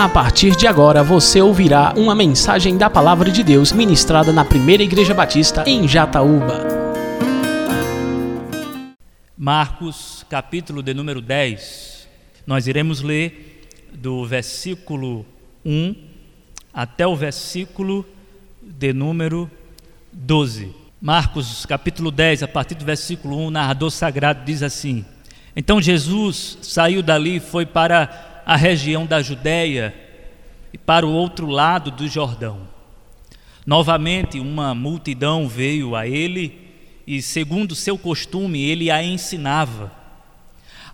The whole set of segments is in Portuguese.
A partir de agora você ouvirá uma mensagem da Palavra de Deus ministrada na Primeira Igreja Batista em Jataúba. Marcos, capítulo de número 10. Nós iremos ler do versículo 1 até o versículo de número 12. Marcos, capítulo 10, a partir do versículo 1, o narrador sagrado diz assim: Então Jesus saiu dali e foi para a região da Judéia e para o outro lado do Jordão. Novamente, uma multidão veio a ele e, segundo seu costume, ele a ensinava.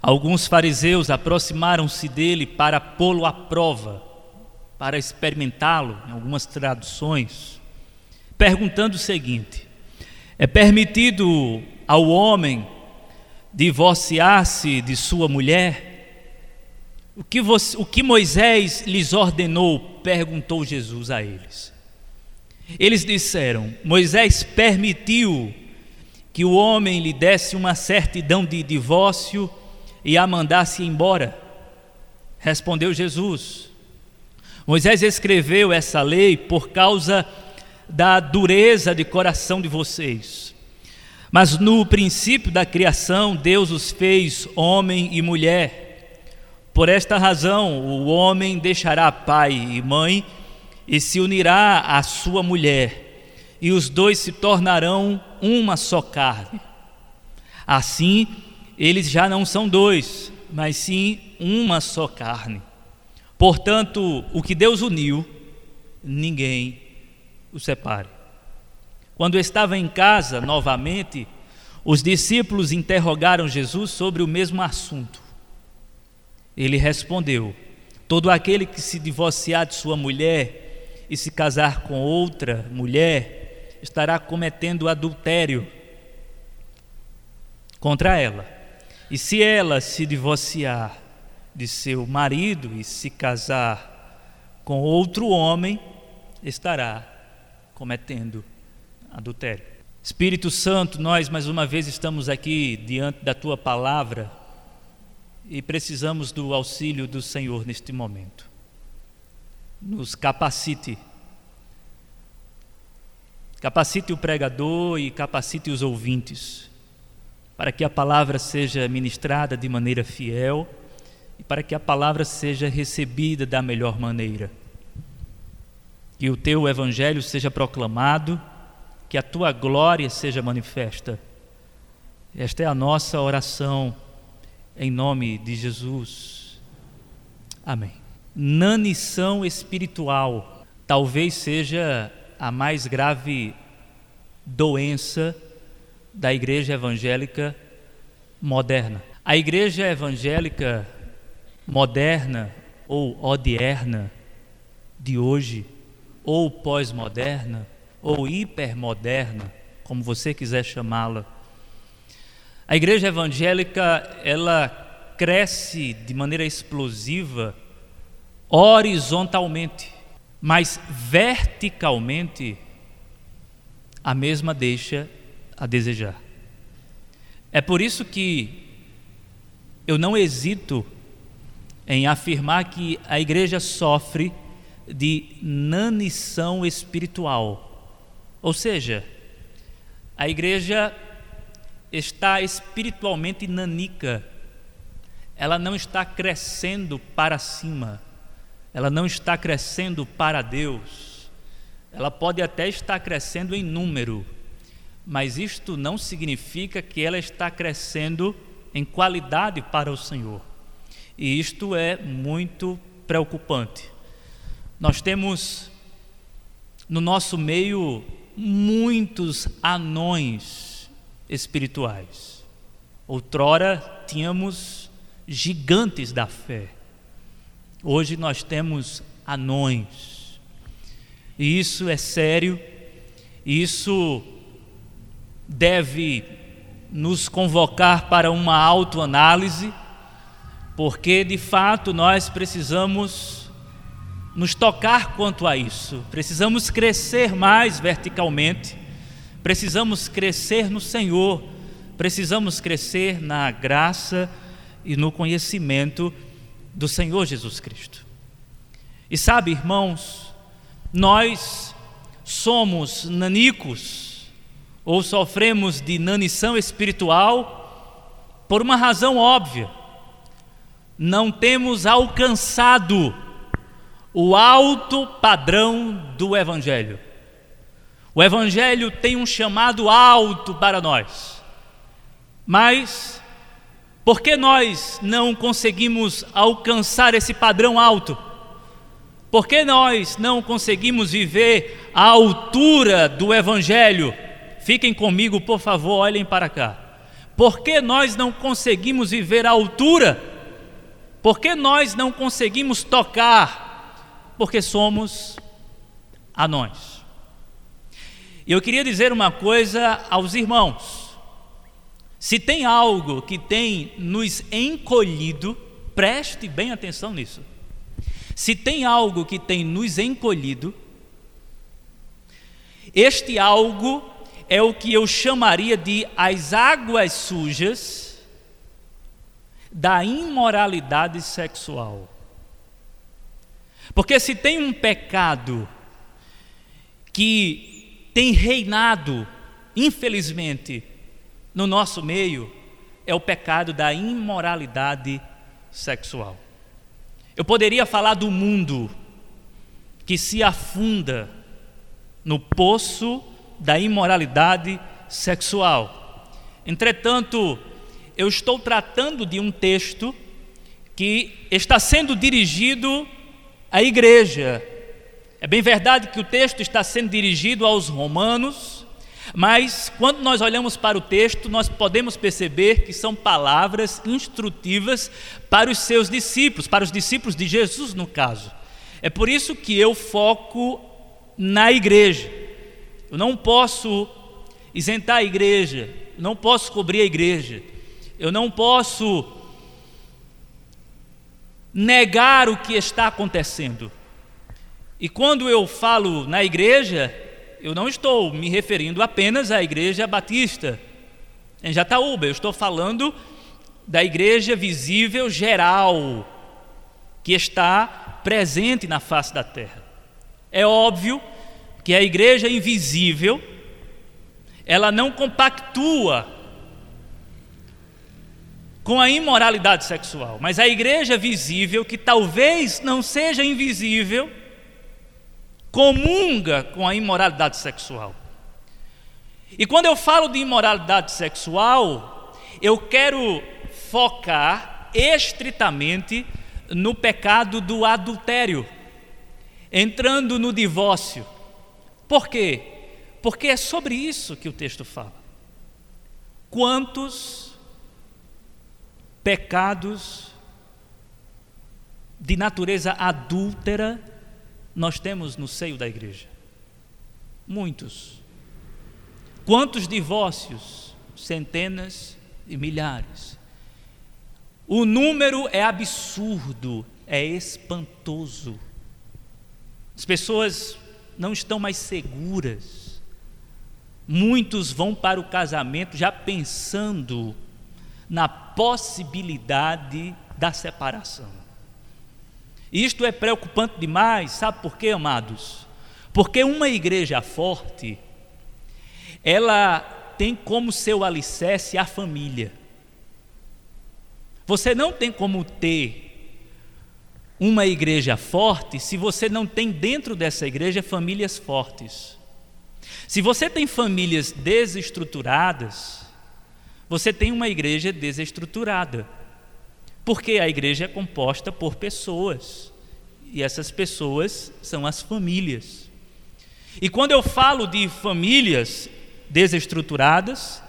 Alguns fariseus aproximaram-se dele para pô-lo à prova, para experimentá-lo, em algumas traduções, perguntando o seguinte: É permitido ao homem divorciar-se de sua mulher? O que, você, o que Moisés lhes ordenou? perguntou Jesus a eles. Eles disseram: Moisés permitiu que o homem lhe desse uma certidão de divórcio e a mandasse embora. Respondeu Jesus: Moisés escreveu essa lei por causa da dureza de coração de vocês. Mas no princípio da criação, Deus os fez homem e mulher. Por esta razão, o homem deixará pai e mãe e se unirá à sua mulher, e os dois se tornarão uma só carne. Assim, eles já não são dois, mas sim uma só carne. Portanto, o que Deus uniu, ninguém o separe. Quando estava em casa novamente, os discípulos interrogaram Jesus sobre o mesmo assunto. Ele respondeu: Todo aquele que se divorciar de sua mulher e se casar com outra mulher estará cometendo adultério contra ela. E se ela se divorciar de seu marido e se casar com outro homem, estará cometendo adultério. Espírito Santo, nós mais uma vez estamos aqui diante da tua palavra e precisamos do auxílio do Senhor neste momento. Nos capacite. Capacite o pregador e capacite os ouvintes, para que a palavra seja ministrada de maneira fiel e para que a palavra seja recebida da melhor maneira. Que o teu evangelho seja proclamado, que a tua glória seja manifesta. Esta é a nossa oração em nome de Jesus. Amém. Nanição espiritual talvez seja a mais grave doença da igreja evangélica moderna. A igreja evangélica moderna ou odierna de hoje, ou pós-moderna, ou hipermoderna, como você quiser chamá-la, a igreja evangélica, ela cresce de maneira explosiva horizontalmente, mas verticalmente a mesma deixa a desejar. É por isso que eu não hesito em afirmar que a igreja sofre de nanição espiritual. Ou seja, a igreja está espiritualmente nanica, ela não está crescendo para cima, ela não está crescendo para Deus, ela pode até estar crescendo em número, mas isto não significa que ela está crescendo em qualidade para o Senhor, e isto é muito preocupante. Nós temos no nosso meio muitos anões espirituais. Outrora tínhamos gigantes da fé, hoje nós temos anões. E isso é sério, isso deve nos convocar para uma autoanálise, porque de fato nós precisamos nos tocar quanto a isso, precisamos crescer mais verticalmente Precisamos crescer no Senhor, precisamos crescer na graça e no conhecimento do Senhor Jesus Cristo. E sabe, irmãos, nós somos nanicos ou sofremos de nanição espiritual por uma razão óbvia. Não temos alcançado o alto padrão do Evangelho. O Evangelho tem um chamado alto para nós, mas por que nós não conseguimos alcançar esse padrão alto? Por que nós não conseguimos viver à altura do Evangelho? Fiquem comigo, por favor, olhem para cá. Por que nós não conseguimos viver à altura? Por que nós não conseguimos tocar? Porque somos anões. E eu queria dizer uma coisa aos irmãos. Se tem algo que tem nos encolhido, preste bem atenção nisso. Se tem algo que tem nos encolhido, este algo é o que eu chamaria de as águas sujas da imoralidade sexual. Porque se tem um pecado que tem reinado, infelizmente, no nosso meio, é o pecado da imoralidade sexual. Eu poderia falar do mundo que se afunda no poço da imoralidade sexual. Entretanto, eu estou tratando de um texto que está sendo dirigido à igreja. É bem verdade que o texto está sendo dirigido aos romanos, mas quando nós olhamos para o texto, nós podemos perceber que são palavras instrutivas para os seus discípulos, para os discípulos de Jesus, no caso. É por isso que eu foco na igreja. Eu não posso isentar a igreja, não posso cobrir a igreja, eu não posso negar o que está acontecendo. E quando eu falo na igreja, eu não estou me referindo apenas à igreja batista em Jataúba, eu estou falando da igreja visível geral que está presente na face da terra. É óbvio que a igreja invisível ela não compactua com a imoralidade sexual, mas a igreja visível que talvez não seja invisível comunga com a imoralidade sexual. E quando eu falo de imoralidade sexual, eu quero focar estritamente no pecado do adultério, entrando no divórcio. Por quê? Porque é sobre isso que o texto fala. Quantos pecados de natureza adúltera nós temos no seio da igreja? Muitos. Quantos divórcios? Centenas e milhares. O número é absurdo, é espantoso. As pessoas não estão mais seguras. Muitos vão para o casamento já pensando na possibilidade da separação. Isto é preocupante demais, sabe por quê, amados? Porque uma igreja forte, ela tem como seu alicerce a família. Você não tem como ter uma igreja forte se você não tem dentro dessa igreja famílias fortes. Se você tem famílias desestruturadas, você tem uma igreja desestruturada. Porque a igreja é composta por pessoas, e essas pessoas são as famílias. E quando eu falo de famílias desestruturadas,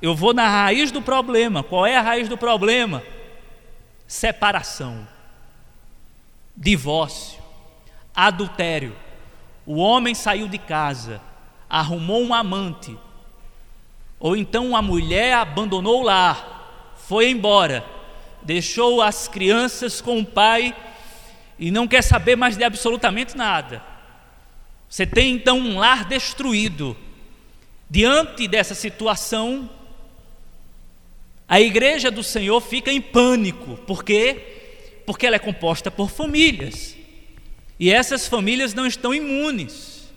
eu vou na raiz do problema. Qual é a raiz do problema? Separação, divórcio, adultério. O homem saiu de casa, arrumou um amante, ou então a mulher abandonou o lar, foi embora deixou as crianças com o pai e não quer saber mais de absolutamente nada. Você tem então um lar destruído. Diante dessa situação, a igreja do Senhor fica em pânico, por quê? Porque ela é composta por famílias. E essas famílias não estão imunes.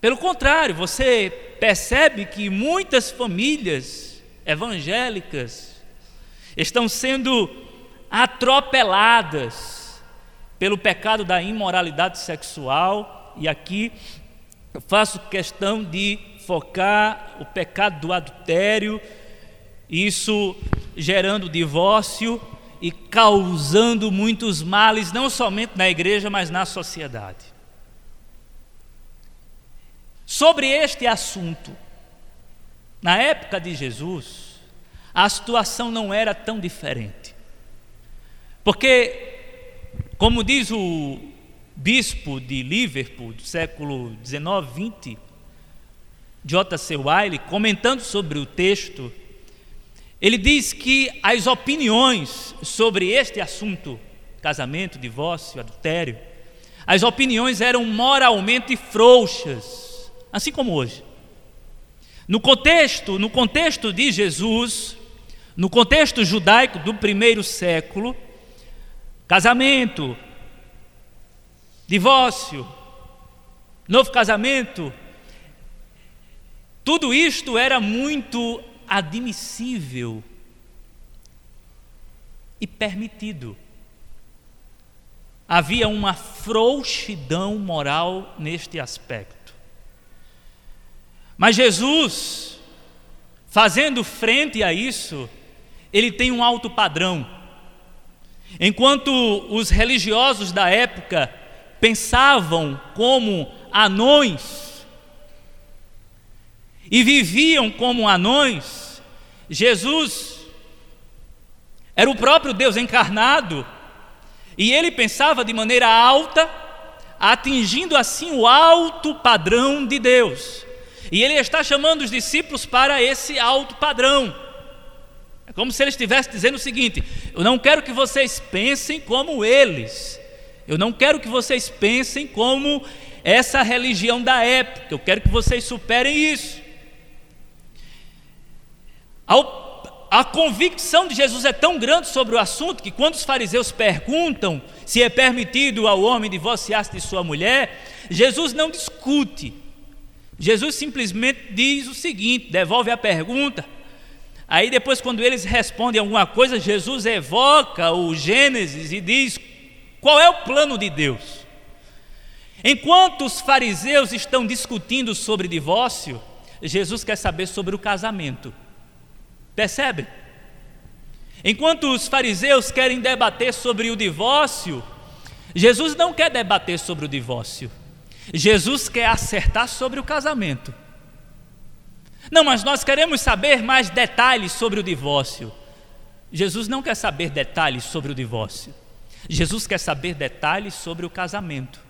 Pelo contrário, você percebe que muitas famílias evangélicas estão sendo atropeladas pelo pecado da imoralidade sexual, e aqui eu faço questão de focar o pecado do adultério, isso gerando divórcio e causando muitos males, não somente na igreja, mas na sociedade. Sobre este assunto, na época de Jesus, a situação não era tão diferente. Porque, como diz o bispo de Liverpool, do século 19, 20, J.C. Wiley, comentando sobre o texto, ele diz que as opiniões sobre este assunto, casamento, divórcio, adultério, as opiniões eram moralmente frouxas, assim como hoje. No contexto, no contexto de Jesus, no contexto judaico do primeiro século, casamento, divórcio, novo casamento, tudo isto era muito admissível e permitido. Havia uma frouxidão moral neste aspecto. Mas Jesus, fazendo frente a isso, ele tem um alto padrão. Enquanto os religiosos da época pensavam como anões, e viviam como anões, Jesus era o próprio Deus encarnado e ele pensava de maneira alta, atingindo assim o alto padrão de Deus. E ele está chamando os discípulos para esse alto padrão. Como se ele estivesse dizendo o seguinte: Eu não quero que vocês pensem como eles, eu não quero que vocês pensem como essa religião da época, eu quero que vocês superem isso. A convicção de Jesus é tão grande sobre o assunto que, quando os fariseus perguntam se é permitido ao homem divorciar-se de sua mulher, Jesus não discute. Jesus simplesmente diz o seguinte: devolve a pergunta. Aí, depois, quando eles respondem alguma coisa, Jesus evoca o Gênesis e diz: qual é o plano de Deus? Enquanto os fariseus estão discutindo sobre divórcio, Jesus quer saber sobre o casamento. Percebe? Enquanto os fariseus querem debater sobre o divórcio, Jesus não quer debater sobre o divórcio. Jesus quer acertar sobre o casamento. Não, mas nós queremos saber mais detalhes sobre o divórcio. Jesus não quer saber detalhes sobre o divórcio. Jesus quer saber detalhes sobre o casamento.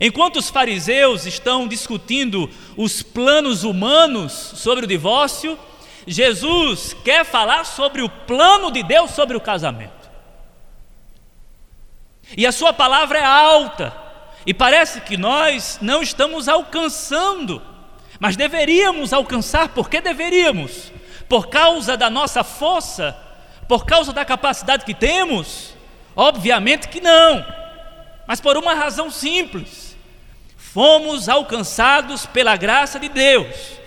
Enquanto os fariseus estão discutindo os planos humanos sobre o divórcio, Jesus quer falar sobre o plano de Deus sobre o casamento. E a sua palavra é alta, e parece que nós não estamos alcançando, mas deveríamos alcançar, por que deveríamos? Por causa da nossa força, por causa da capacidade que temos? Obviamente que não, mas por uma razão simples: fomos alcançados pela graça de Deus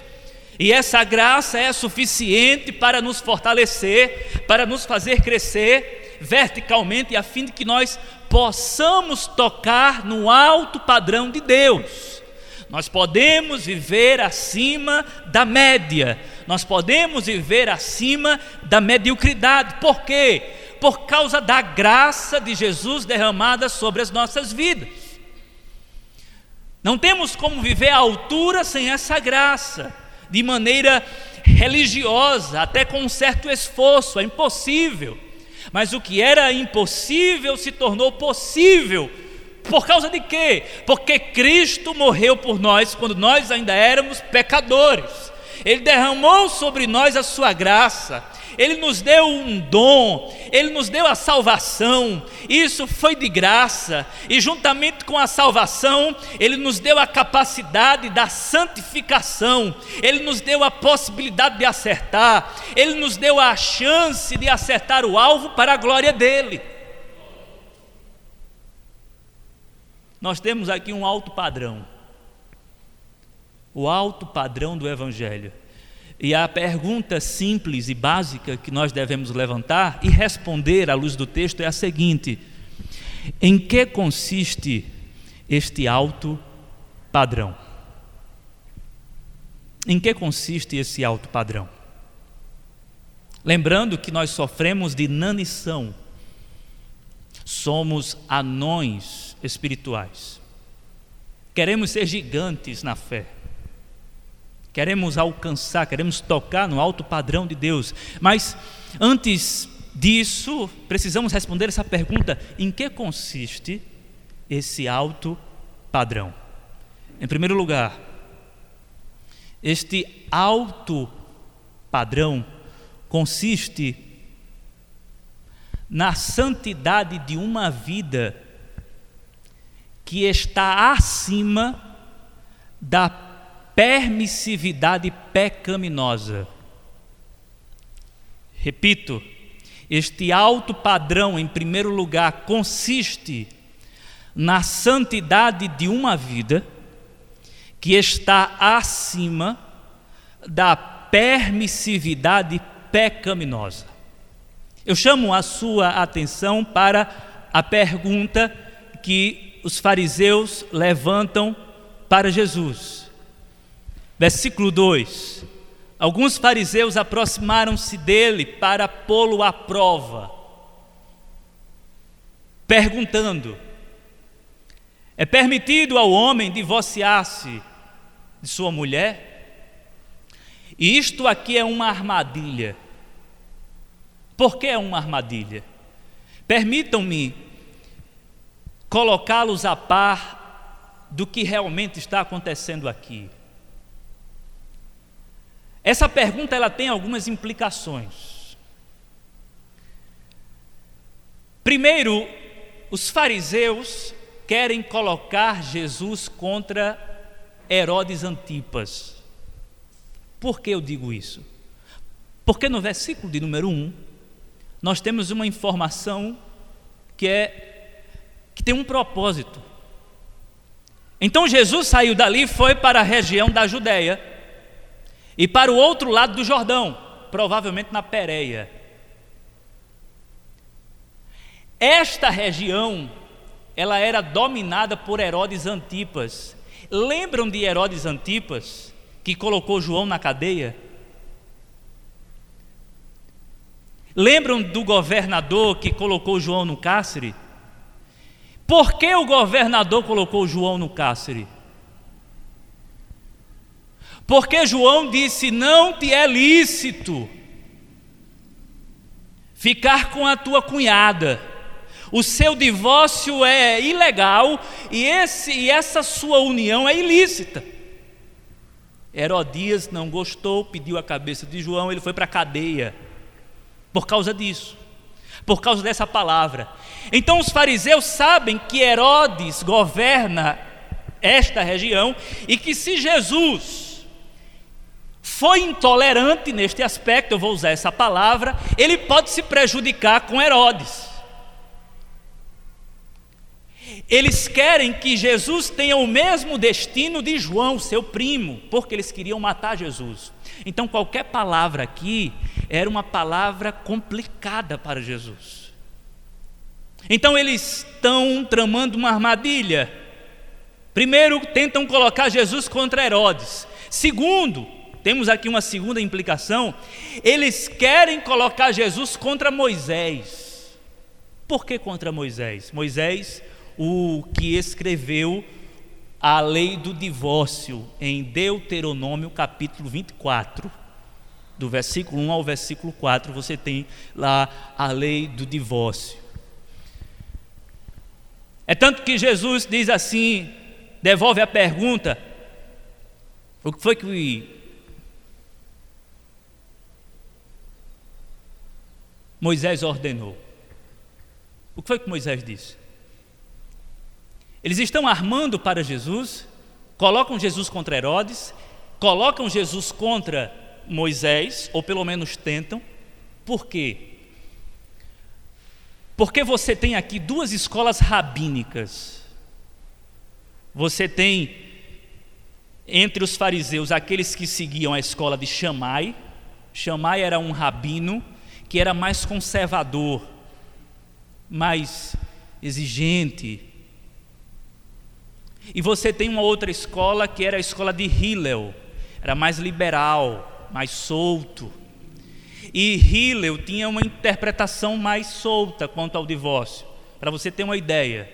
e essa graça é suficiente para nos fortalecer, para nos fazer crescer verticalmente, a fim de que nós possamos tocar no alto padrão de Deus. Nós podemos viver acima da média, nós podemos viver acima da mediocridade. Por quê? Por causa da graça de Jesus derramada sobre as nossas vidas. Não temos como viver à altura sem essa graça de maneira religiosa, até com um certo esforço, é impossível. Mas o que era impossível se tornou possível. Por causa de quê? Porque Cristo morreu por nós quando nós ainda éramos pecadores. Ele derramou sobre nós a sua graça. Ele nos deu um dom, Ele nos deu a salvação, isso foi de graça, e juntamente com a salvação, Ele nos deu a capacidade da santificação, Ele nos deu a possibilidade de acertar, Ele nos deu a chance de acertar o alvo para a glória dEle. Nós temos aqui um alto padrão. O alto padrão do Evangelho. E a pergunta simples e básica que nós devemos levantar e responder à luz do texto é a seguinte: em que consiste este alto padrão? Em que consiste esse alto padrão? Lembrando que nós sofremos de nanição, somos anões espirituais, queremos ser gigantes na fé, queremos alcançar, queremos tocar no alto padrão de Deus, mas antes disso, precisamos responder essa pergunta: em que consiste esse alto padrão? Em primeiro lugar, este alto padrão consiste na santidade de uma vida que está acima da permissividade pecaminosa. Repito, este alto padrão, em primeiro lugar, consiste na santidade de uma vida que está acima da permissividade pecaminosa. Eu chamo a sua atenção para a pergunta que os fariseus levantam para Jesus. Versículo 2: Alguns fariseus aproximaram-se dele para pô-lo à prova, perguntando: É permitido ao homem divorciar-se de sua mulher? E isto aqui é uma armadilha. Por que é uma armadilha? Permitam-me colocá-los a par do que realmente está acontecendo aqui. Essa pergunta ela tem algumas implicações. Primeiro, os fariseus querem colocar Jesus contra Herodes Antipas. Por que eu digo isso? Porque no versículo de número 1, nós temos uma informação que é que tem um propósito. Então Jesus saiu dali e foi para a região da Judéia e para o outro lado do Jordão, provavelmente na Pérea. Esta região, ela era dominada por Herodes Antipas. Lembram de Herodes Antipas, que colocou João na cadeia? Lembram do governador que colocou João no cárcere? Por que o governador colocou João no cárcere? Porque João disse: Não te é lícito ficar com a tua cunhada. O seu divórcio é ilegal e, esse, e essa sua união é ilícita. Herodias não gostou, pediu a cabeça de João, ele foi para a cadeia por causa disso, por causa dessa palavra. Então os fariseus sabem que Herodes governa esta região e que se Jesus foi intolerante neste aspecto, eu vou usar essa palavra, ele pode se prejudicar com Herodes. Eles querem que Jesus tenha o mesmo destino de João, seu primo, porque eles queriam matar Jesus. Então, qualquer palavra aqui era uma palavra complicada para Jesus. Então, eles estão tramando uma armadilha. Primeiro, tentam colocar Jesus contra Herodes. Segundo, temos aqui uma segunda implicação. Eles querem colocar Jesus contra Moisés. Por que contra Moisés? Moisés, o que escreveu a lei do divórcio em Deuteronômio capítulo 24. Do versículo 1 ao versículo 4, você tem lá a lei do divórcio. É tanto que Jesus diz assim, devolve a pergunta: o que foi que Moisés ordenou. O que foi que Moisés disse? Eles estão armando para Jesus, colocam Jesus contra Herodes, colocam Jesus contra Moisés, ou pelo menos tentam. Por quê? Porque você tem aqui duas escolas rabínicas. Você tem entre os fariseus aqueles que seguiam a escola de Shammai. Shammai era um rabino que era mais conservador, mais exigente. E você tem uma outra escola que era a escola de Hillel, era mais liberal, mais solto. E Hillel tinha uma interpretação mais solta quanto ao divórcio. Para você ter uma ideia,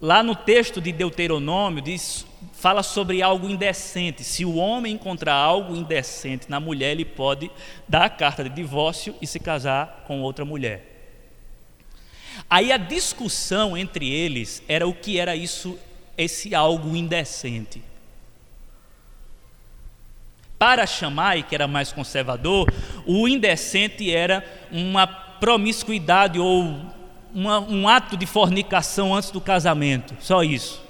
lá no texto de Deuteronômio diz, fala sobre algo indecente. Se o homem encontrar algo indecente na mulher, ele pode dar a carta de divórcio e se casar com outra mulher. Aí a discussão entre eles era o que era isso, esse algo indecente. Para Shammai, que era mais conservador, o indecente era uma promiscuidade ou uma, um ato de fornicação antes do casamento, só isso,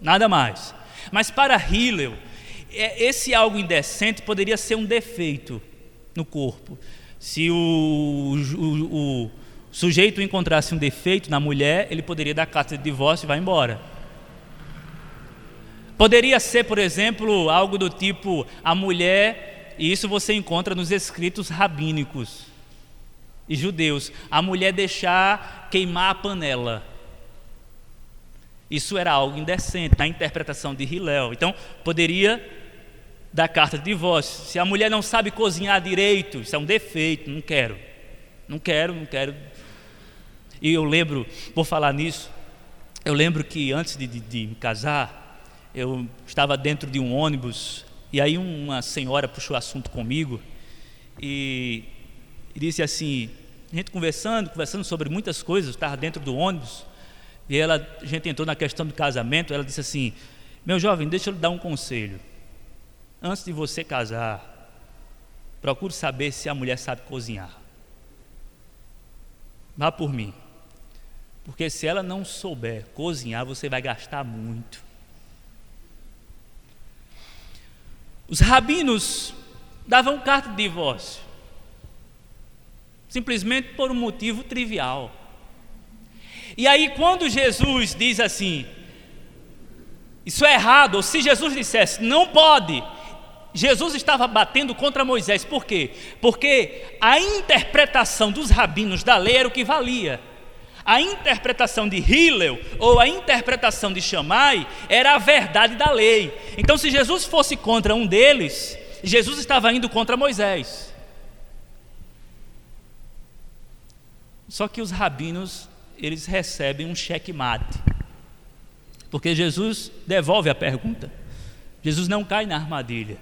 nada mais. Mas para Hillel, é, esse algo indecente poderia ser um defeito no corpo. Se o, o, o sujeito encontrasse um defeito na mulher, ele poderia dar carta de divórcio e vai embora. Poderia ser, por exemplo, algo do tipo a mulher, e isso você encontra nos escritos rabínicos e judeus, a mulher deixar queimar a panela. Isso era algo indecente na interpretação de Hillel. Então, poderia dar carta de divórcio. Se a mulher não sabe cozinhar direito, isso é um defeito, não quero. Não quero, não quero. E eu lembro, por falar nisso, eu lembro que antes de, de, de me casar, eu estava dentro de um ônibus e aí uma senhora puxou assunto comigo e, e disse assim, a gente conversando, conversando sobre muitas coisas, estava dentro do ônibus e ela, a gente entrou na questão do casamento, ela disse assim, meu jovem, deixa eu lhe dar um conselho. Antes de você casar, procure saber se a mulher sabe cozinhar. Vá por mim. Porque se ela não souber cozinhar, você vai gastar muito. Os rabinos davam carta de divórcio, simplesmente por um motivo trivial. E aí, quando Jesus diz assim, isso é errado, ou se Jesus dissesse, não pode, Jesus estava batendo contra Moisés, por quê? Porque a interpretação dos rabinos da lei era o que valia. A interpretação de Hillel ou a interpretação de Shammai era a verdade da lei. Então, se Jesus fosse contra um deles, Jesus estava indo contra Moisés. Só que os rabinos, eles recebem um cheque-mate. Porque Jesus devolve a pergunta. Jesus não cai na armadilha.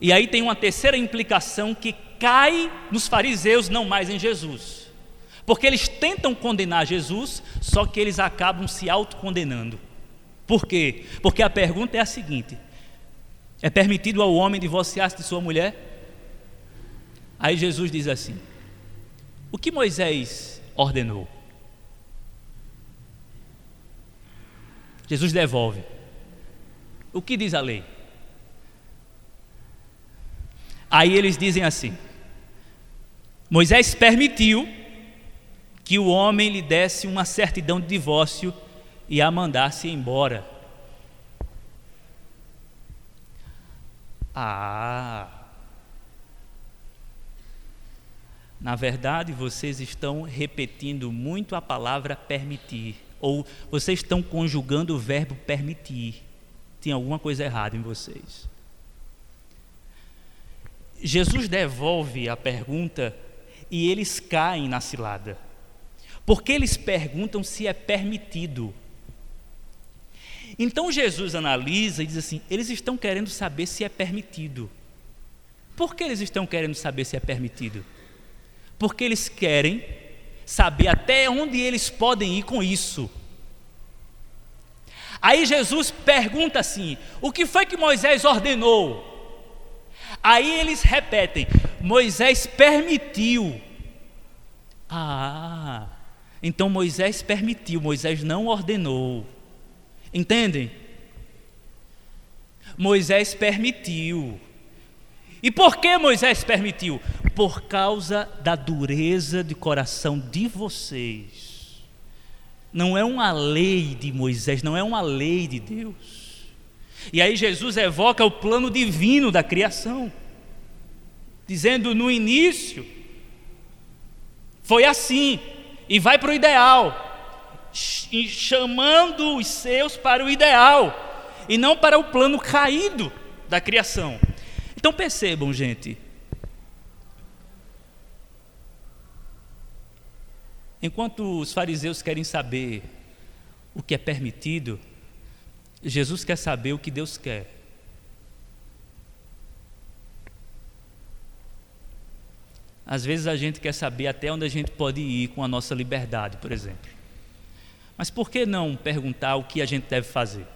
E aí tem uma terceira implicação que cai nos fariseus, não mais em Jesus. Porque eles tentam condenar Jesus, só que eles acabam se autocondenando. Por quê? Porque a pergunta é a seguinte: é permitido ao homem divorciar-se de sua mulher? Aí Jesus diz assim: O que Moisés ordenou? Jesus devolve. O que diz a lei? Aí eles dizem assim: Moisés permitiu que o homem lhe desse uma certidão de divórcio e a mandasse embora. Ah! Na verdade, vocês estão repetindo muito a palavra permitir, ou vocês estão conjugando o verbo permitir. Tem alguma coisa errada em vocês. Jesus devolve a pergunta e eles caem na cilada. Porque eles perguntam se é permitido. Então Jesus analisa e diz assim: eles estão querendo saber se é permitido. Por que eles estão querendo saber se é permitido? Porque eles querem saber até onde eles podem ir com isso. Aí Jesus pergunta assim: o que foi que Moisés ordenou? Aí eles repetem: Moisés permitiu. Ah, então Moisés permitiu, Moisés não ordenou. Entendem? Moisés permitiu. E por que Moisés permitiu? Por causa da dureza de coração de vocês. não é uma lei de Moisés, não é uma lei de Deus. E aí Jesus evoca o plano divino da criação, dizendo no início, foi assim, e vai para o ideal, chamando os seus para o ideal, e não para o plano caído da criação. Então percebam, gente, Enquanto os fariseus querem saber o que é permitido, Jesus quer saber o que Deus quer. Às vezes a gente quer saber até onde a gente pode ir com a nossa liberdade, por exemplo. Mas por que não perguntar o que a gente deve fazer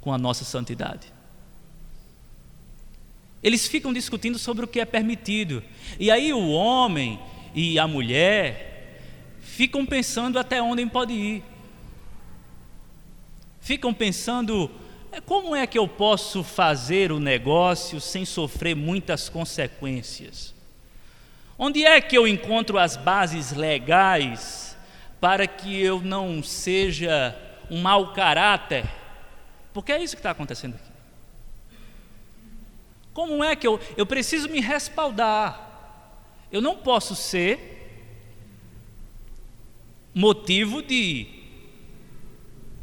com a nossa santidade? Eles ficam discutindo sobre o que é permitido. E aí o homem e a mulher ficam pensando até onde pode ir. Ficam pensando é, como é que eu posso fazer o negócio sem sofrer muitas consequências? Onde é que eu encontro as bases legais para que eu não seja um mau caráter? Porque é isso que está acontecendo aqui. Como é que eu, eu preciso me respaldar? Eu não posso ser motivo de,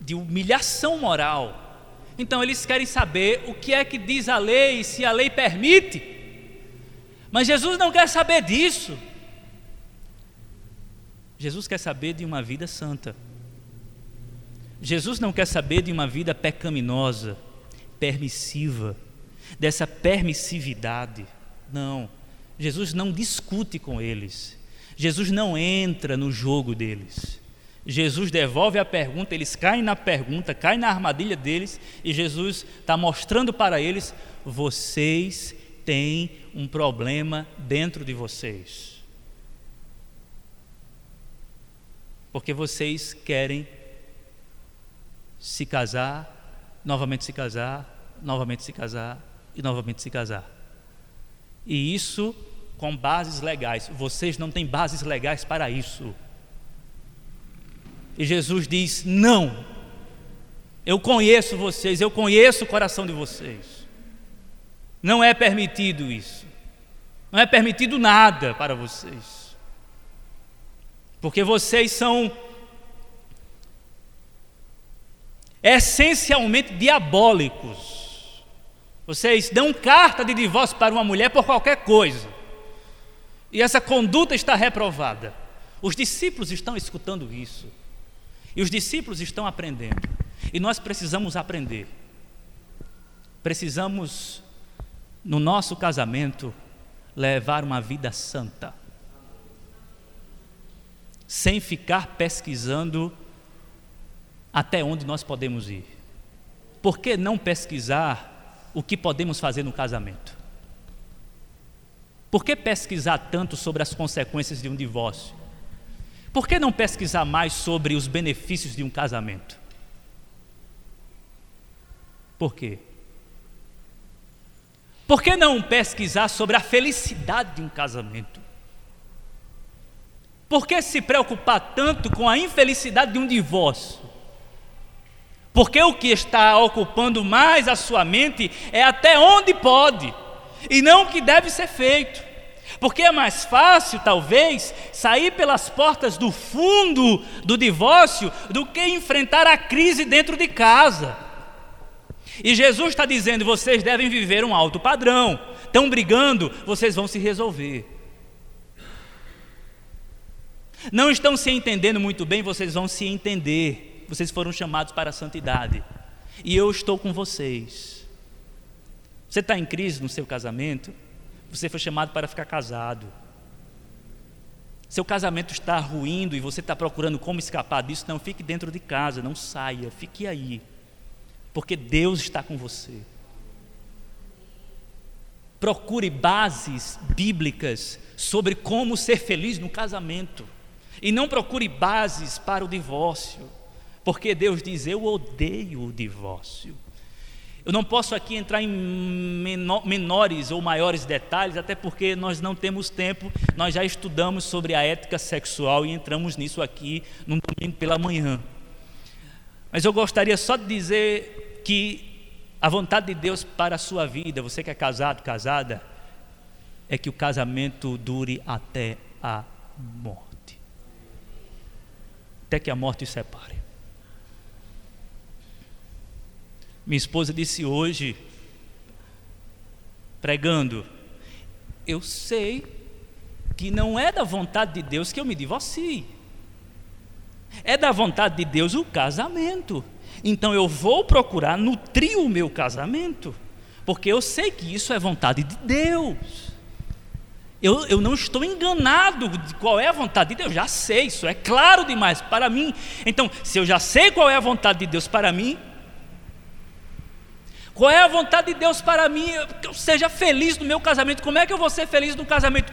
de humilhação moral. Então eles querem saber o que é que diz a lei, se a lei permite. Mas Jesus não quer saber disso. Jesus quer saber de uma vida santa. Jesus não quer saber de uma vida pecaminosa, permissiva, dessa permissividade. Não. Jesus não discute com eles. Jesus não entra no jogo deles. Jesus devolve a pergunta, eles caem na pergunta, caem na armadilha deles, e Jesus está mostrando para eles: vocês têm um problema dentro de vocês. Porque vocês querem se casar, novamente se casar, novamente se casar e novamente se casar. E isso com bases legais. Vocês não têm bases legais para isso. E Jesus diz: Não, eu conheço vocês, eu conheço o coração de vocês. Não é permitido isso. Não é permitido nada para vocês. Porque vocês são essencialmente diabólicos. Vocês dão carta de divórcio para uma mulher por qualquer coisa. E essa conduta está reprovada. Os discípulos estão escutando isso. E os discípulos estão aprendendo. E nós precisamos aprender. Precisamos, no nosso casamento, levar uma vida santa. Sem ficar pesquisando até onde nós podemos ir. Por que não pesquisar o que podemos fazer no casamento. Por que pesquisar tanto sobre as consequências de um divórcio? Por que não pesquisar mais sobre os benefícios de um casamento? Por quê? Por que não pesquisar sobre a felicidade de um casamento? Por que se preocupar tanto com a infelicidade de um divórcio? Porque o que está ocupando mais a sua mente é até onde pode e não o que deve ser feito. Porque é mais fácil, talvez, sair pelas portas do fundo do divórcio do que enfrentar a crise dentro de casa. E Jesus está dizendo: vocês devem viver um alto padrão. Estão brigando, vocês vão se resolver. Não estão se entendendo muito bem, vocês vão se entender vocês foram chamados para a santidade. E eu estou com vocês. Você está em crise no seu casamento? Você foi chamado para ficar casado. Seu casamento está ruindo e você está procurando como escapar disso, não fique dentro de casa, não saia, fique aí. Porque Deus está com você. Procure bases bíblicas sobre como ser feliz no casamento. E não procure bases para o divórcio. Porque Deus diz: Eu odeio o divórcio. Eu não posso aqui entrar em menores ou maiores detalhes, até porque nós não temos tempo. Nós já estudamos sobre a ética sexual e entramos nisso aqui no domingo pela manhã. Mas eu gostaria só de dizer que a vontade de Deus para a sua vida, você que é casado, casada, é que o casamento dure até a morte. Até que a morte separe. Minha esposa disse hoje, pregando, eu sei que não é da vontade de Deus que eu me divorcie. É da vontade de Deus o casamento. Então eu vou procurar nutrir o meu casamento, porque eu sei que isso é vontade de Deus. Eu, eu não estou enganado de qual é a vontade de Deus, eu já sei, isso é claro demais para mim. Então, se eu já sei qual é a vontade de Deus para mim, qual é a vontade de Deus para mim? Que eu seja feliz no meu casamento. Como é que eu vou ser feliz no casamento?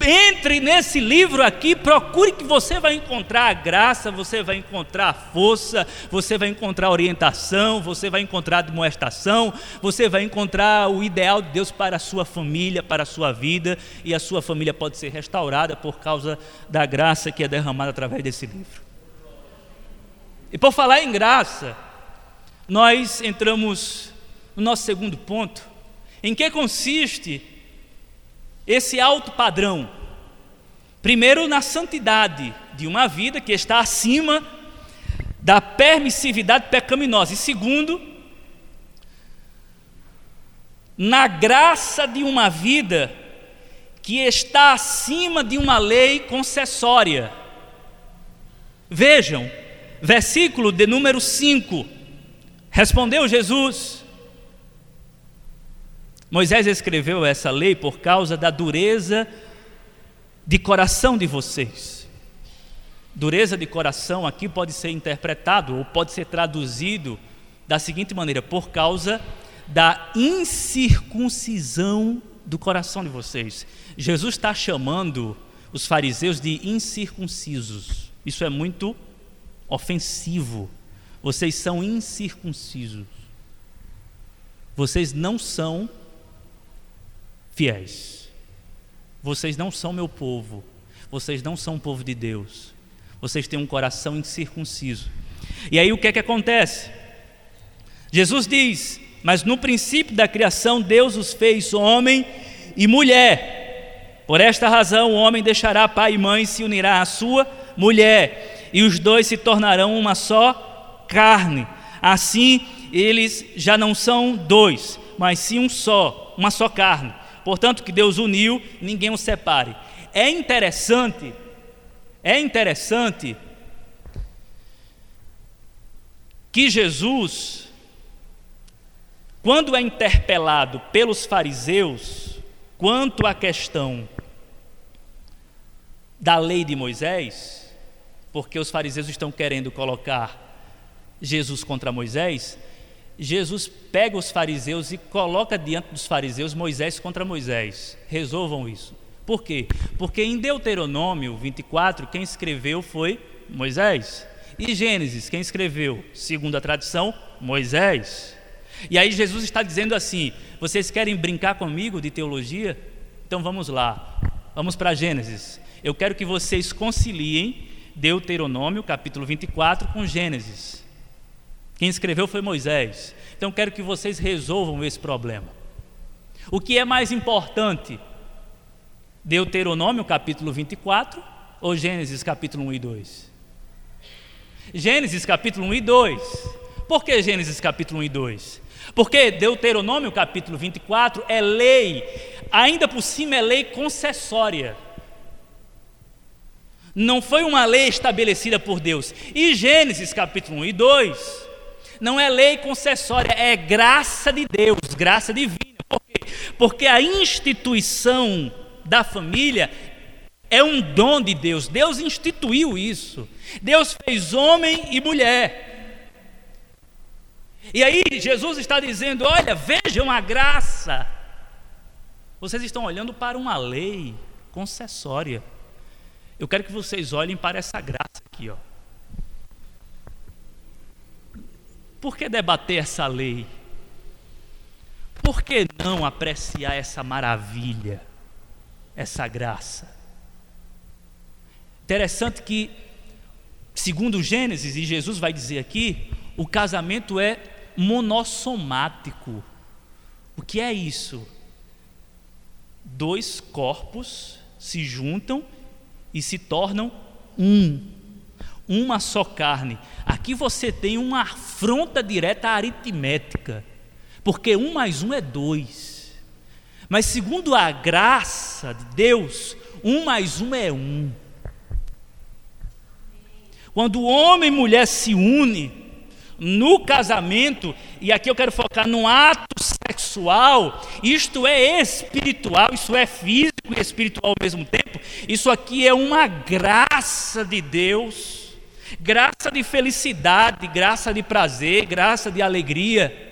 Entre nesse livro aqui, procure que você vai encontrar a graça, você vai encontrar a força, você vai encontrar orientação, você vai encontrar demonstração, você vai encontrar o ideal de Deus para a sua família, para a sua vida, e a sua família pode ser restaurada por causa da graça que é derramada através desse livro. E por falar em graça, nós entramos no nosso segundo ponto. Em que consiste esse alto padrão? Primeiro, na santidade de uma vida que está acima da permissividade pecaminosa. E segundo, na graça de uma vida que está acima de uma lei concessória. Vejam, versículo de número 5. Respondeu Jesus: Moisés escreveu essa lei por causa da dureza de coração de vocês. Dureza de coração aqui pode ser interpretado ou pode ser traduzido da seguinte maneira: por causa da incircuncisão do coração de vocês. Jesus está chamando os fariseus de incircuncisos. Isso é muito ofensivo vocês são incircuncisos. Vocês não são fiéis. Vocês não são meu povo. Vocês não são o povo de Deus. Vocês têm um coração incircunciso. E aí o que é que acontece? Jesus diz: Mas no princípio da criação, Deus os fez homem e mulher. Por esta razão, o homem deixará pai e mãe e se unirá à sua mulher, e os dois se tornarão uma só carne. Assim, eles já não são dois, mas sim um só, uma só carne. Portanto, que Deus uniu, ninguém os separe. É interessante, é interessante que Jesus, quando é interpelado pelos fariseus quanto à questão da lei de Moisés, porque os fariseus estão querendo colocar Jesus contra Moisés, Jesus pega os fariseus e coloca diante dos fariseus Moisés contra Moisés. Resolvam isso. Por quê? Porque em Deuteronômio 24, quem escreveu foi Moisés. E Gênesis, quem escreveu? Segundo a tradição, Moisés. E aí Jesus está dizendo assim: vocês querem brincar comigo de teologia? Então vamos lá. Vamos para Gênesis. Eu quero que vocês conciliem Deuteronômio, capítulo 24, com Gênesis. Quem escreveu foi Moisés. Então quero que vocês resolvam esse problema. O que é mais importante? Deuteronômio capítulo 24 ou Gênesis capítulo 1 e 2? Gênesis capítulo 1 e 2. Por que Gênesis capítulo 1 e 2? Porque Deuteronômio capítulo 24 é lei, ainda por cima é lei concessória. Não foi uma lei estabelecida por Deus. E Gênesis capítulo 1 e 2 não é lei concessória, é graça de Deus, graça divina. Por quê? Porque a instituição da família é um dom de Deus. Deus instituiu isso. Deus fez homem e mulher. E aí Jesus está dizendo: olha, vejam a graça. Vocês estão olhando para uma lei concessória. Eu quero que vocês olhem para essa graça aqui, ó. Por que debater essa lei? por que não apreciar essa maravilha, essa graça? Interessante que, segundo Gênesis, e Jesus vai dizer aqui, o casamento é monossomático. O que é isso? Dois corpos se juntam e se tornam um, uma só carne. Aqui você tem uma afronta direta aritmética, porque um mais um é dois. Mas segundo a graça de Deus, um mais um é um. Quando homem e mulher se unem no casamento, e aqui eu quero focar no ato sexual, isto é espiritual, isso é físico e espiritual ao mesmo tempo. Isso aqui é uma graça de Deus, graça de felicidade, graça de prazer, graça de alegria.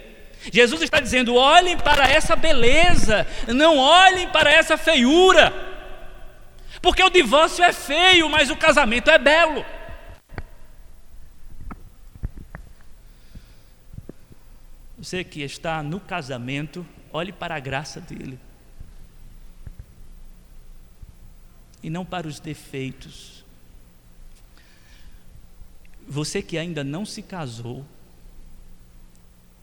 Jesus está dizendo: olhem para essa beleza, não olhem para essa feiura, porque o divórcio é feio, mas o casamento é belo. Você que está no casamento, olhe para a graça dele. E não para os defeitos. Você que ainda não se casou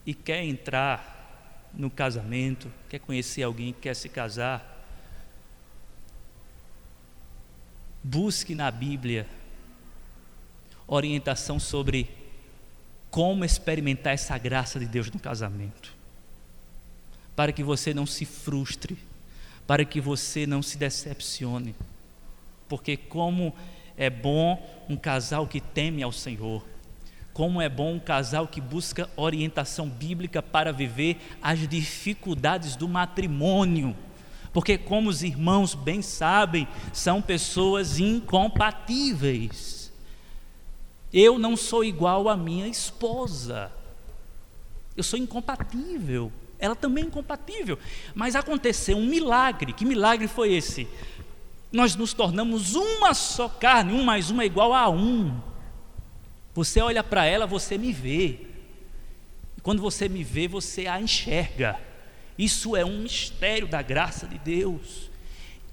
e quer entrar no casamento, quer conhecer alguém que quer se casar, busque na Bíblia orientação sobre como experimentar essa graça de Deus no casamento. Para que você não se frustre, para que você não se decepcione. Porque como é bom um casal que teme ao Senhor. Como é bom um casal que busca orientação bíblica para viver as dificuldades do matrimônio. Porque, como os irmãos bem sabem, são pessoas incompatíveis. Eu não sou igual à minha esposa. Eu sou incompatível. Ela também é incompatível. Mas aconteceu um milagre. Que milagre foi esse? Nós nos tornamos uma só carne, um mais um é igual a um. Você olha para ela, você me vê. E quando você me vê, você a enxerga. Isso é um mistério da graça de Deus.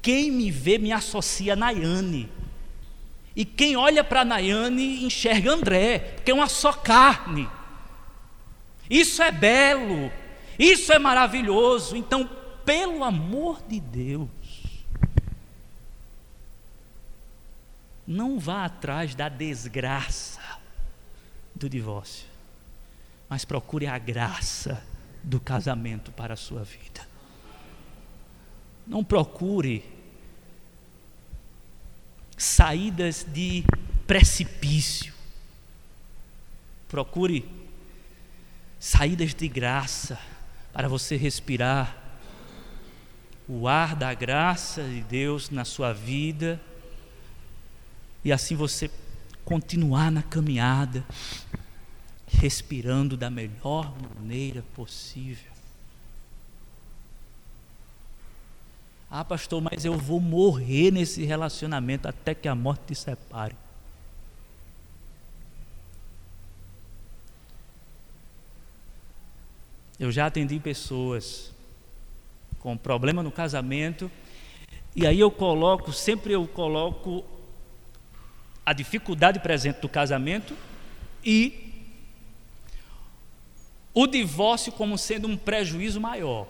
Quem me vê me associa a Nayane. E quem olha para Nayane enxerga André, porque é uma só carne. Isso é belo, isso é maravilhoso. Então, pelo amor de Deus, não vá atrás da desgraça do divórcio, mas procure a graça do casamento para a sua vida. Não procure saídas de precipício. Procure saídas de graça para você respirar o ar da graça de Deus na sua vida e assim você continuar na caminhada, respirando da melhor maneira possível. Ah, pastor, mas eu vou morrer nesse relacionamento até que a morte te separe. Eu já atendi pessoas com problema no casamento, e aí eu coloco, sempre eu coloco a dificuldade presente do casamento e o divórcio como sendo um prejuízo maior.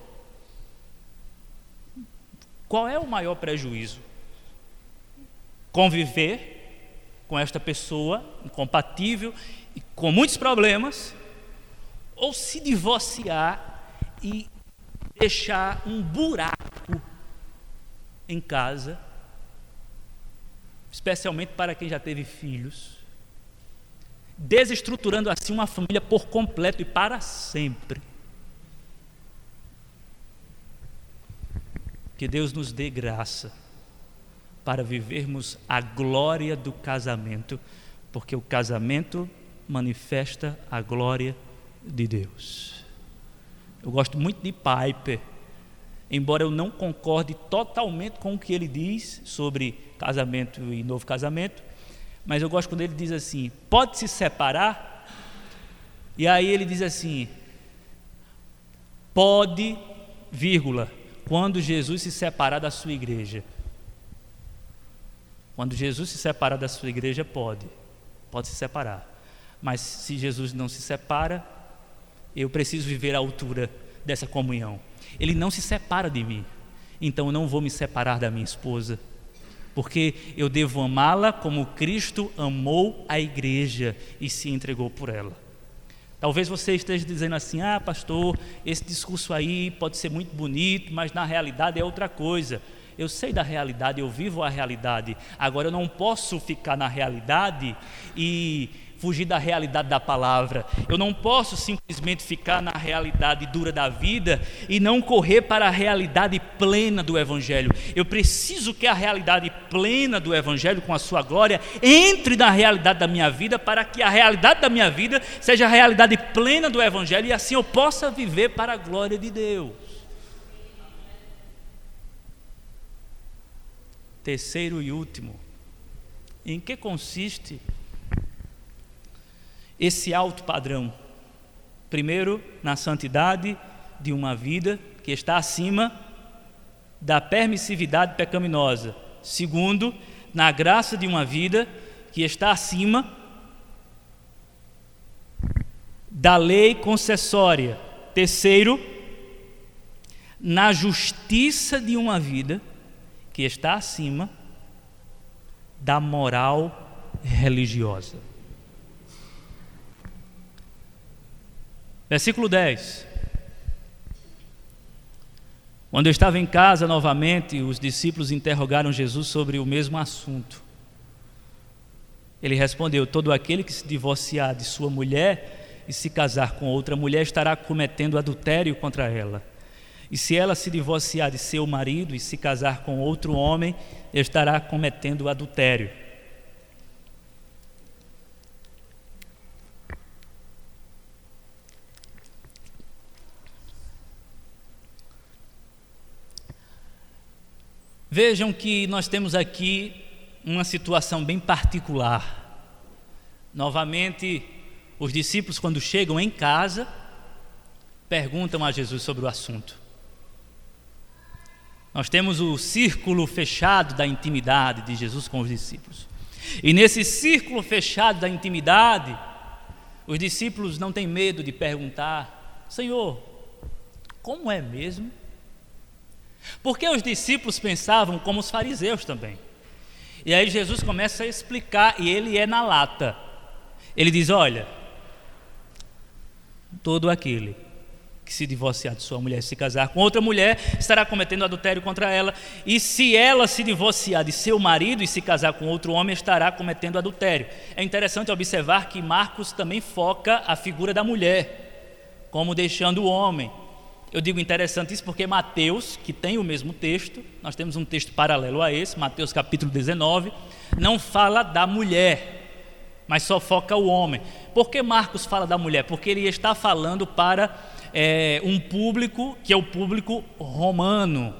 Qual é o maior prejuízo? Conviver com esta pessoa incompatível e com muitos problemas, ou se divorciar e deixar um buraco em casa, especialmente para quem já teve filhos, desestruturando assim uma família por completo e para sempre. Que Deus nos dê graça para vivermos a glória do casamento, porque o casamento manifesta a glória de Deus. Eu gosto muito de Piper, embora eu não concorde totalmente com o que ele diz sobre casamento e novo casamento, mas eu gosto quando ele diz assim: pode se separar? E aí ele diz assim: pode vírgula, quando Jesus se separar da sua igreja. Quando Jesus se separar da sua igreja, pode, pode se separar. Mas se Jesus não se separa, eu preciso viver à altura dessa comunhão. Ele não se separa de mim, então eu não vou me separar da minha esposa, porque eu devo amá-la como Cristo amou a igreja e se entregou por ela. Talvez você esteja dizendo assim: ah, pastor, esse discurso aí pode ser muito bonito, mas na realidade é outra coisa. Eu sei da realidade, eu vivo a realidade. Agora eu não posso ficar na realidade e fugir da realidade da palavra. Eu não posso simplesmente ficar na realidade dura da vida e não correr para a realidade plena do Evangelho. Eu preciso que a realidade plena do Evangelho, com a sua glória, entre na realidade da minha vida, para que a realidade da minha vida seja a realidade plena do Evangelho e assim eu possa viver para a glória de Deus. Terceiro e último, em que consiste esse alto padrão. Primeiro, na santidade de uma vida que está acima da permissividade pecaminosa. Segundo, na graça de uma vida que está acima da lei concessória. Terceiro, na justiça de uma vida que está acima da moral religiosa. Versículo 10. Quando eu estava em casa novamente, os discípulos interrogaram Jesus sobre o mesmo assunto. Ele respondeu: Todo aquele que se divorciar de sua mulher e se casar com outra mulher estará cometendo adultério contra ela. E se ela se divorciar de seu marido e se casar com outro homem, estará cometendo adultério. Vejam que nós temos aqui uma situação bem particular. Novamente, os discípulos, quando chegam em casa, perguntam a Jesus sobre o assunto. Nós temos o círculo fechado da intimidade de Jesus com os discípulos. E nesse círculo fechado da intimidade, os discípulos não têm medo de perguntar: Senhor, como é mesmo? Porque os discípulos pensavam como os fariseus também. E aí Jesus começa a explicar, e ele é na lata. Ele diz: Olha, todo aquele que se divorciar de sua mulher e se casar com outra mulher estará cometendo adultério contra ela. E se ela se divorciar de seu marido e se casar com outro homem, estará cometendo adultério. É interessante observar que Marcos também foca a figura da mulher, como deixando o homem. Eu digo interessante isso porque Mateus, que tem o mesmo texto, nós temos um texto paralelo a esse, Mateus capítulo 19, não fala da mulher, mas só foca o homem. Por que Marcos fala da mulher? Porque ele está falando para é, um público que é o público romano.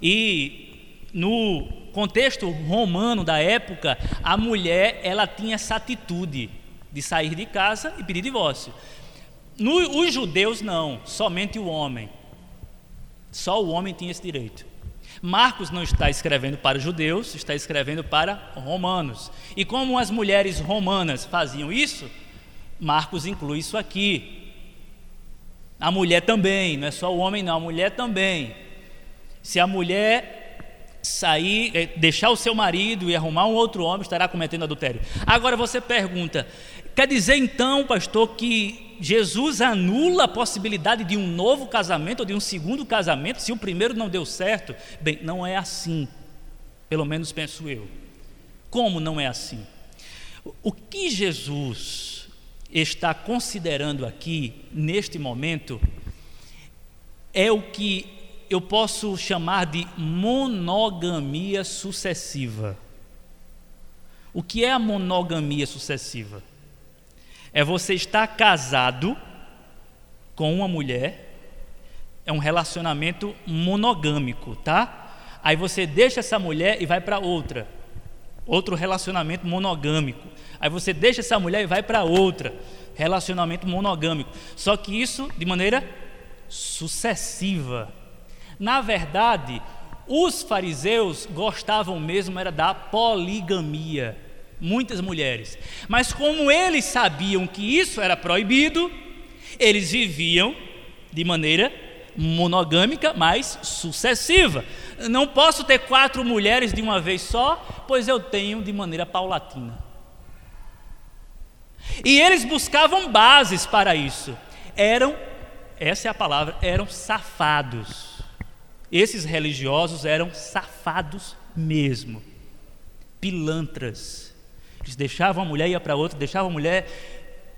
E no contexto romano da época, a mulher ela tinha essa atitude de sair de casa e pedir divórcio. No, os judeus não, somente o homem. Só o homem tinha esse direito. Marcos não está escrevendo para judeus, está escrevendo para romanos. E como as mulheres romanas faziam isso, Marcos inclui isso aqui. A mulher também, não é só o homem, não, a mulher também. Se a mulher sair, eh, deixar o seu marido e arrumar um outro homem, estará cometendo adultério. Agora você pergunta: Quer dizer então, pastor, que Jesus anula a possibilidade de um novo casamento ou de um segundo casamento se o primeiro não deu certo? Bem, não é assim. Pelo menos penso eu. Como não é assim? O que Jesus está considerando aqui, neste momento, é o que eu posso chamar de monogamia sucessiva. O que é a monogamia sucessiva? É você estar casado com uma mulher, é um relacionamento monogâmico, tá? Aí você deixa essa mulher e vai para outra, outro relacionamento monogâmico. Aí você deixa essa mulher e vai para outra, relacionamento monogâmico. Só que isso de maneira sucessiva. Na verdade, os fariseus gostavam mesmo era da poligamia, muitas mulheres. Mas como eles sabiam que isso era proibido, eles viviam de maneira monogâmica, mas sucessiva. Não posso ter quatro mulheres de uma vez só, pois eu tenho de maneira paulatina. E eles buscavam bases para isso. Eram, essa é a palavra, eram safados. Esses religiosos eram safados mesmo, pilantras. Eles deixavam a mulher ia para outra, deixavam a mulher,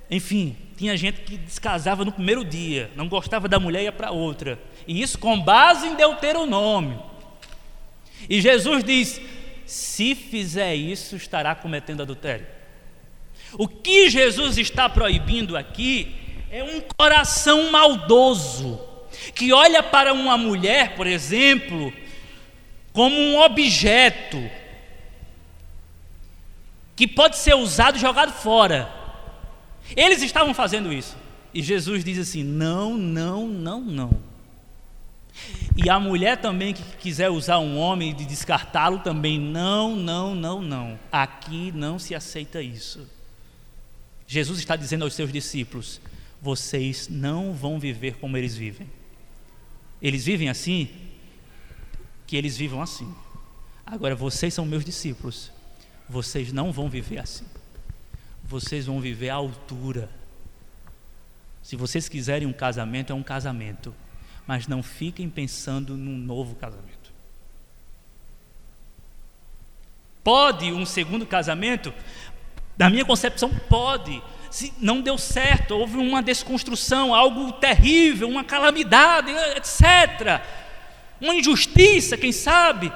enfim, tinha gente que descasava no primeiro dia, não gostava da mulher ia para outra. E isso com base em Deuteronômio. E Jesus diz: se fizer isso, estará cometendo adultério. O que Jesus está proibindo aqui é um coração maldoso, que olha para uma mulher, por exemplo, como um objeto que pode ser usado e jogado fora. Eles estavam fazendo isso. E Jesus diz assim: não, não, não, não. E a mulher também que quiser usar um homem e descartá-lo também, não, não, não, não. Aqui não se aceita isso. Jesus está dizendo aos seus discípulos: vocês não vão viver como eles vivem. Eles vivem assim, que eles vivam assim. Agora vocês são meus discípulos. Vocês não vão viver assim. Vocês vão viver à altura. Se vocês quiserem um casamento, é um casamento mas não fiquem pensando num novo casamento. Pode um segundo casamento? Na minha concepção, pode. Se não deu certo, houve uma desconstrução, algo terrível, uma calamidade, etc. Uma injustiça, quem sabe?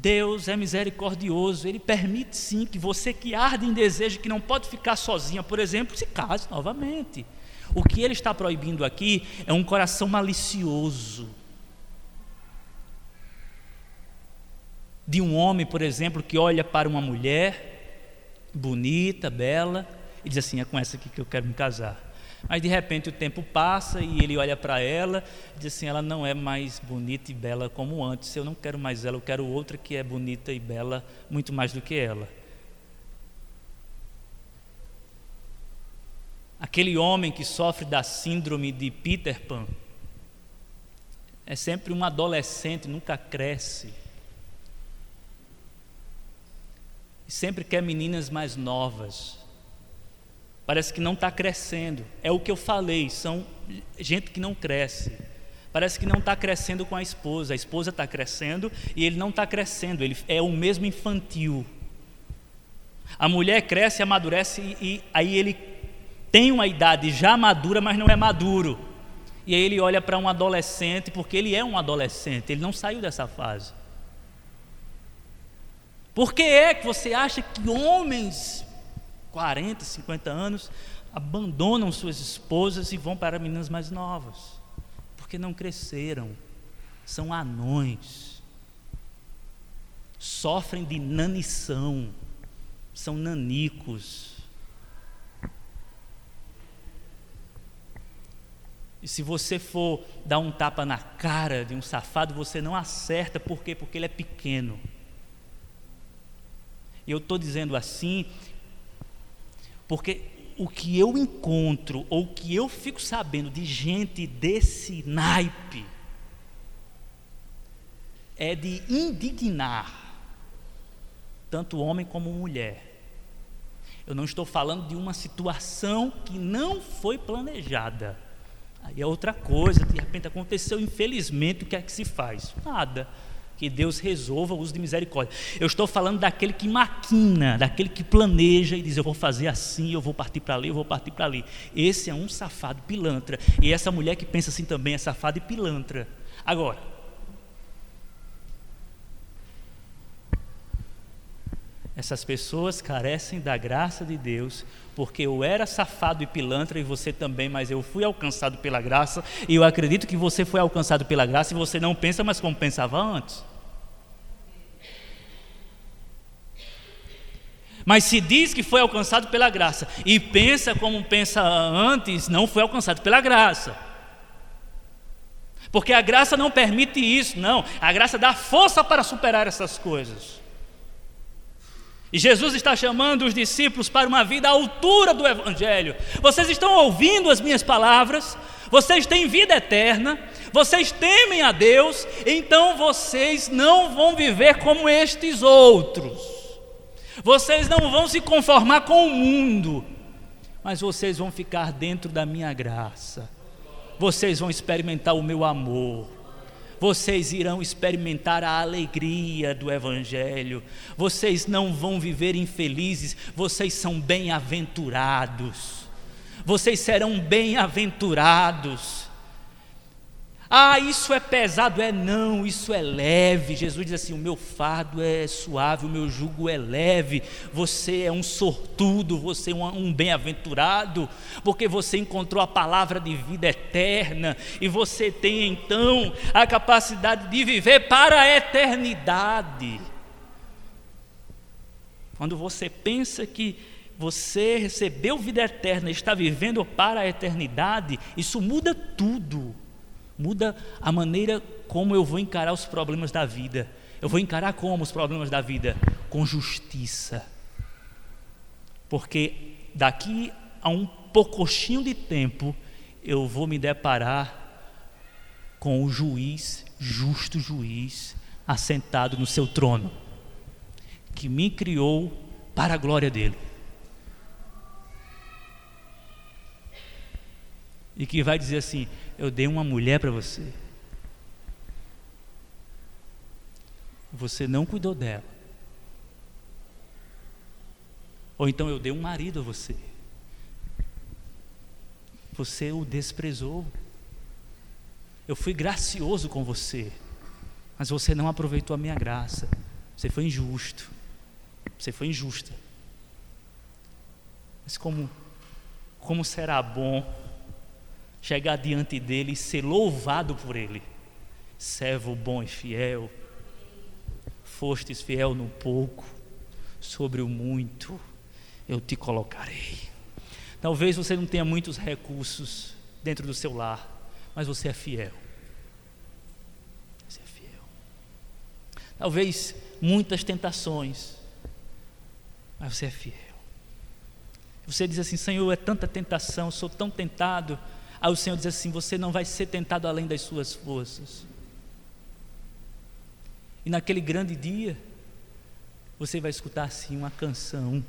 Deus é misericordioso, Ele permite sim que você que arde em desejo, que não pode ficar sozinha, por exemplo, se case novamente. O que ele está proibindo aqui é um coração malicioso. De um homem, por exemplo, que olha para uma mulher bonita, bela, e diz assim: é com essa aqui que eu quero me casar. Mas de repente o tempo passa e ele olha para ela e diz assim: ela não é mais bonita e bela como antes, eu não quero mais ela, eu quero outra que é bonita e bela muito mais do que ela. Aquele homem que sofre da síndrome de Peter Pan é sempre um adolescente, nunca cresce. E sempre quer meninas mais novas. Parece que não está crescendo. É o que eu falei, são gente que não cresce. Parece que não está crescendo com a esposa. A esposa está crescendo e ele não está crescendo. Ele é o mesmo infantil. A mulher cresce, amadurece e, e aí ele tem uma idade já madura, mas não é maduro. E aí ele olha para um adolescente, porque ele é um adolescente, ele não saiu dessa fase. Por que é que você acha que homens 40, 50 anos abandonam suas esposas e vão para meninas mais novas? Porque não cresceram, são anões, sofrem de nanição, são nanicos E se você for dar um tapa na cara de um safado, você não acerta, por quê? Porque ele é pequeno. E eu estou dizendo assim, porque o que eu encontro, ou o que eu fico sabendo de gente desse naipe, é de indignar tanto homem como mulher. Eu não estou falando de uma situação que não foi planejada. Aí é outra coisa, de repente aconteceu, infelizmente, o que é que se faz? Nada. Que Deus resolva o uso de misericórdia. Eu estou falando daquele que maquina, daquele que planeja e diz: Eu vou fazer assim, eu vou partir para ali, eu vou partir para ali. Esse é um safado pilantra. E essa mulher que pensa assim também é safada e pilantra. Agora, Essas pessoas carecem da graça de Deus, porque eu era safado e pilantra e você também, mas eu fui alcançado pela graça, e eu acredito que você foi alcançado pela graça e você não pensa mais como pensava antes. Mas se diz que foi alcançado pela graça e pensa como pensa antes, não foi alcançado pela graça. Porque a graça não permite isso, não. A graça dá força para superar essas coisas. E Jesus está chamando os discípulos para uma vida à altura do Evangelho. Vocês estão ouvindo as minhas palavras, vocês têm vida eterna, vocês temem a Deus, então vocês não vão viver como estes outros. Vocês não vão se conformar com o mundo, mas vocês vão ficar dentro da minha graça. Vocês vão experimentar o meu amor vocês irão experimentar a alegria do Evangelho, vocês não vão viver infelizes, vocês são bem-aventurados, vocês serão bem-aventurados. Ah, isso é pesado, é não, isso é leve. Jesus diz assim: o meu fardo é suave, o meu jugo é leve. Você é um sortudo, você é um, bem-aventurado, porque você encontrou a palavra de vida eterna e você tem então a capacidade de viver para a eternidade. Quando você pensa que você recebeu vida eterna e está vivendo para a eternidade, isso muda tudo muda a maneira como eu vou encarar os problemas da vida. Eu vou encarar como os problemas da vida? Com justiça. Porque daqui a um poucochinho de tempo eu vou me deparar com o juiz, justo juiz, assentado no seu trono, que me criou para a glória dele. E que vai dizer assim: eu dei uma mulher para você. Você não cuidou dela. Ou então eu dei um marido a você. Você o desprezou. Eu fui gracioso com você, mas você não aproveitou a minha graça. Você foi injusto. Você foi injusta. Mas como como será bom chegar diante dele e ser louvado por ele. Servo bom e fiel, fostes fiel no pouco, sobre o muito eu te colocarei. Talvez você não tenha muitos recursos dentro do seu lar, mas você é fiel. Você é fiel. Talvez muitas tentações, mas você é fiel. Você diz assim: Senhor, é tanta tentação, sou tão tentado Aí o Senhor diz assim: Você não vai ser tentado além das suas forças. E naquele grande dia, você vai escutar assim uma canção: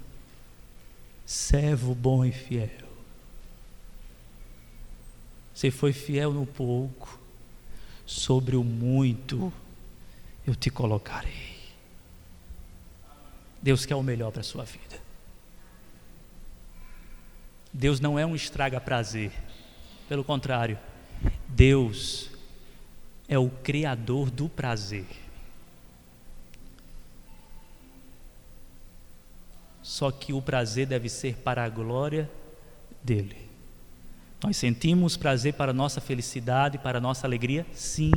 Servo bom e fiel. Você foi fiel no pouco, sobre o muito eu te colocarei. Deus quer o melhor para a sua vida. Deus não é um estraga prazer. Pelo contrário, Deus é o criador do prazer. Só que o prazer deve ser para a glória dele. Nós sentimos prazer para a nossa felicidade, para nossa alegria? Sim.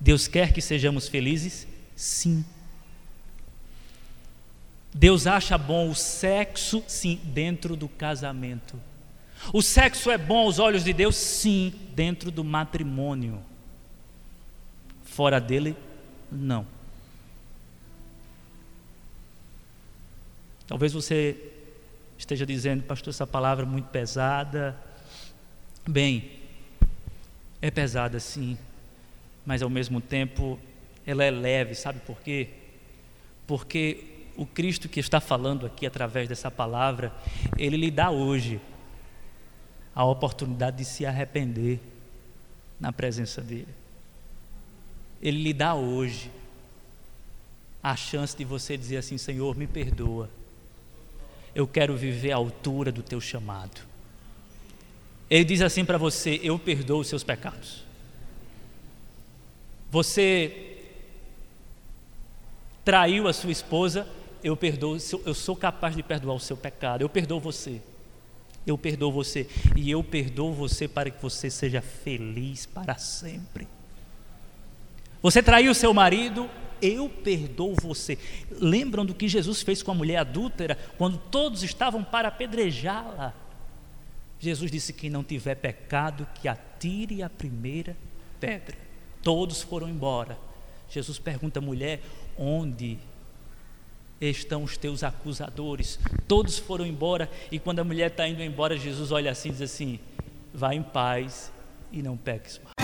Deus quer que sejamos felizes? Sim. Deus acha bom o sexo? Sim, dentro do casamento. O sexo é bom aos olhos de Deus? Sim, dentro do matrimônio. Fora dele, não. Talvez você esteja dizendo, pastor, essa palavra é muito pesada. Bem, é pesada sim, mas ao mesmo tempo ela é leve, sabe por quê? Porque o Cristo que está falando aqui através dessa palavra, ele lhe dá hoje a oportunidade de se arrepender na presença dele. Ele lhe dá hoje a chance de você dizer assim: Senhor, me perdoa. Eu quero viver à altura do teu chamado. Ele diz assim para você: Eu perdoo os seus pecados. Você traiu a sua esposa, eu perdoo, eu sou capaz de perdoar o seu pecado. Eu perdoo você. Eu perdoo você e eu perdoo você para que você seja feliz para sempre. Você traiu seu marido, eu perdoo você. Lembram do que Jesus fez com a mulher adúltera quando todos estavam para apedrejá-la? Jesus disse: Quem não tiver pecado, que atire a primeira pedra. Todos foram embora. Jesus pergunta à mulher: onde estão os teus acusadores? Todos foram embora. E quando a mulher está indo embora, Jesus olha assim e diz assim: vá em paz e não peques mais.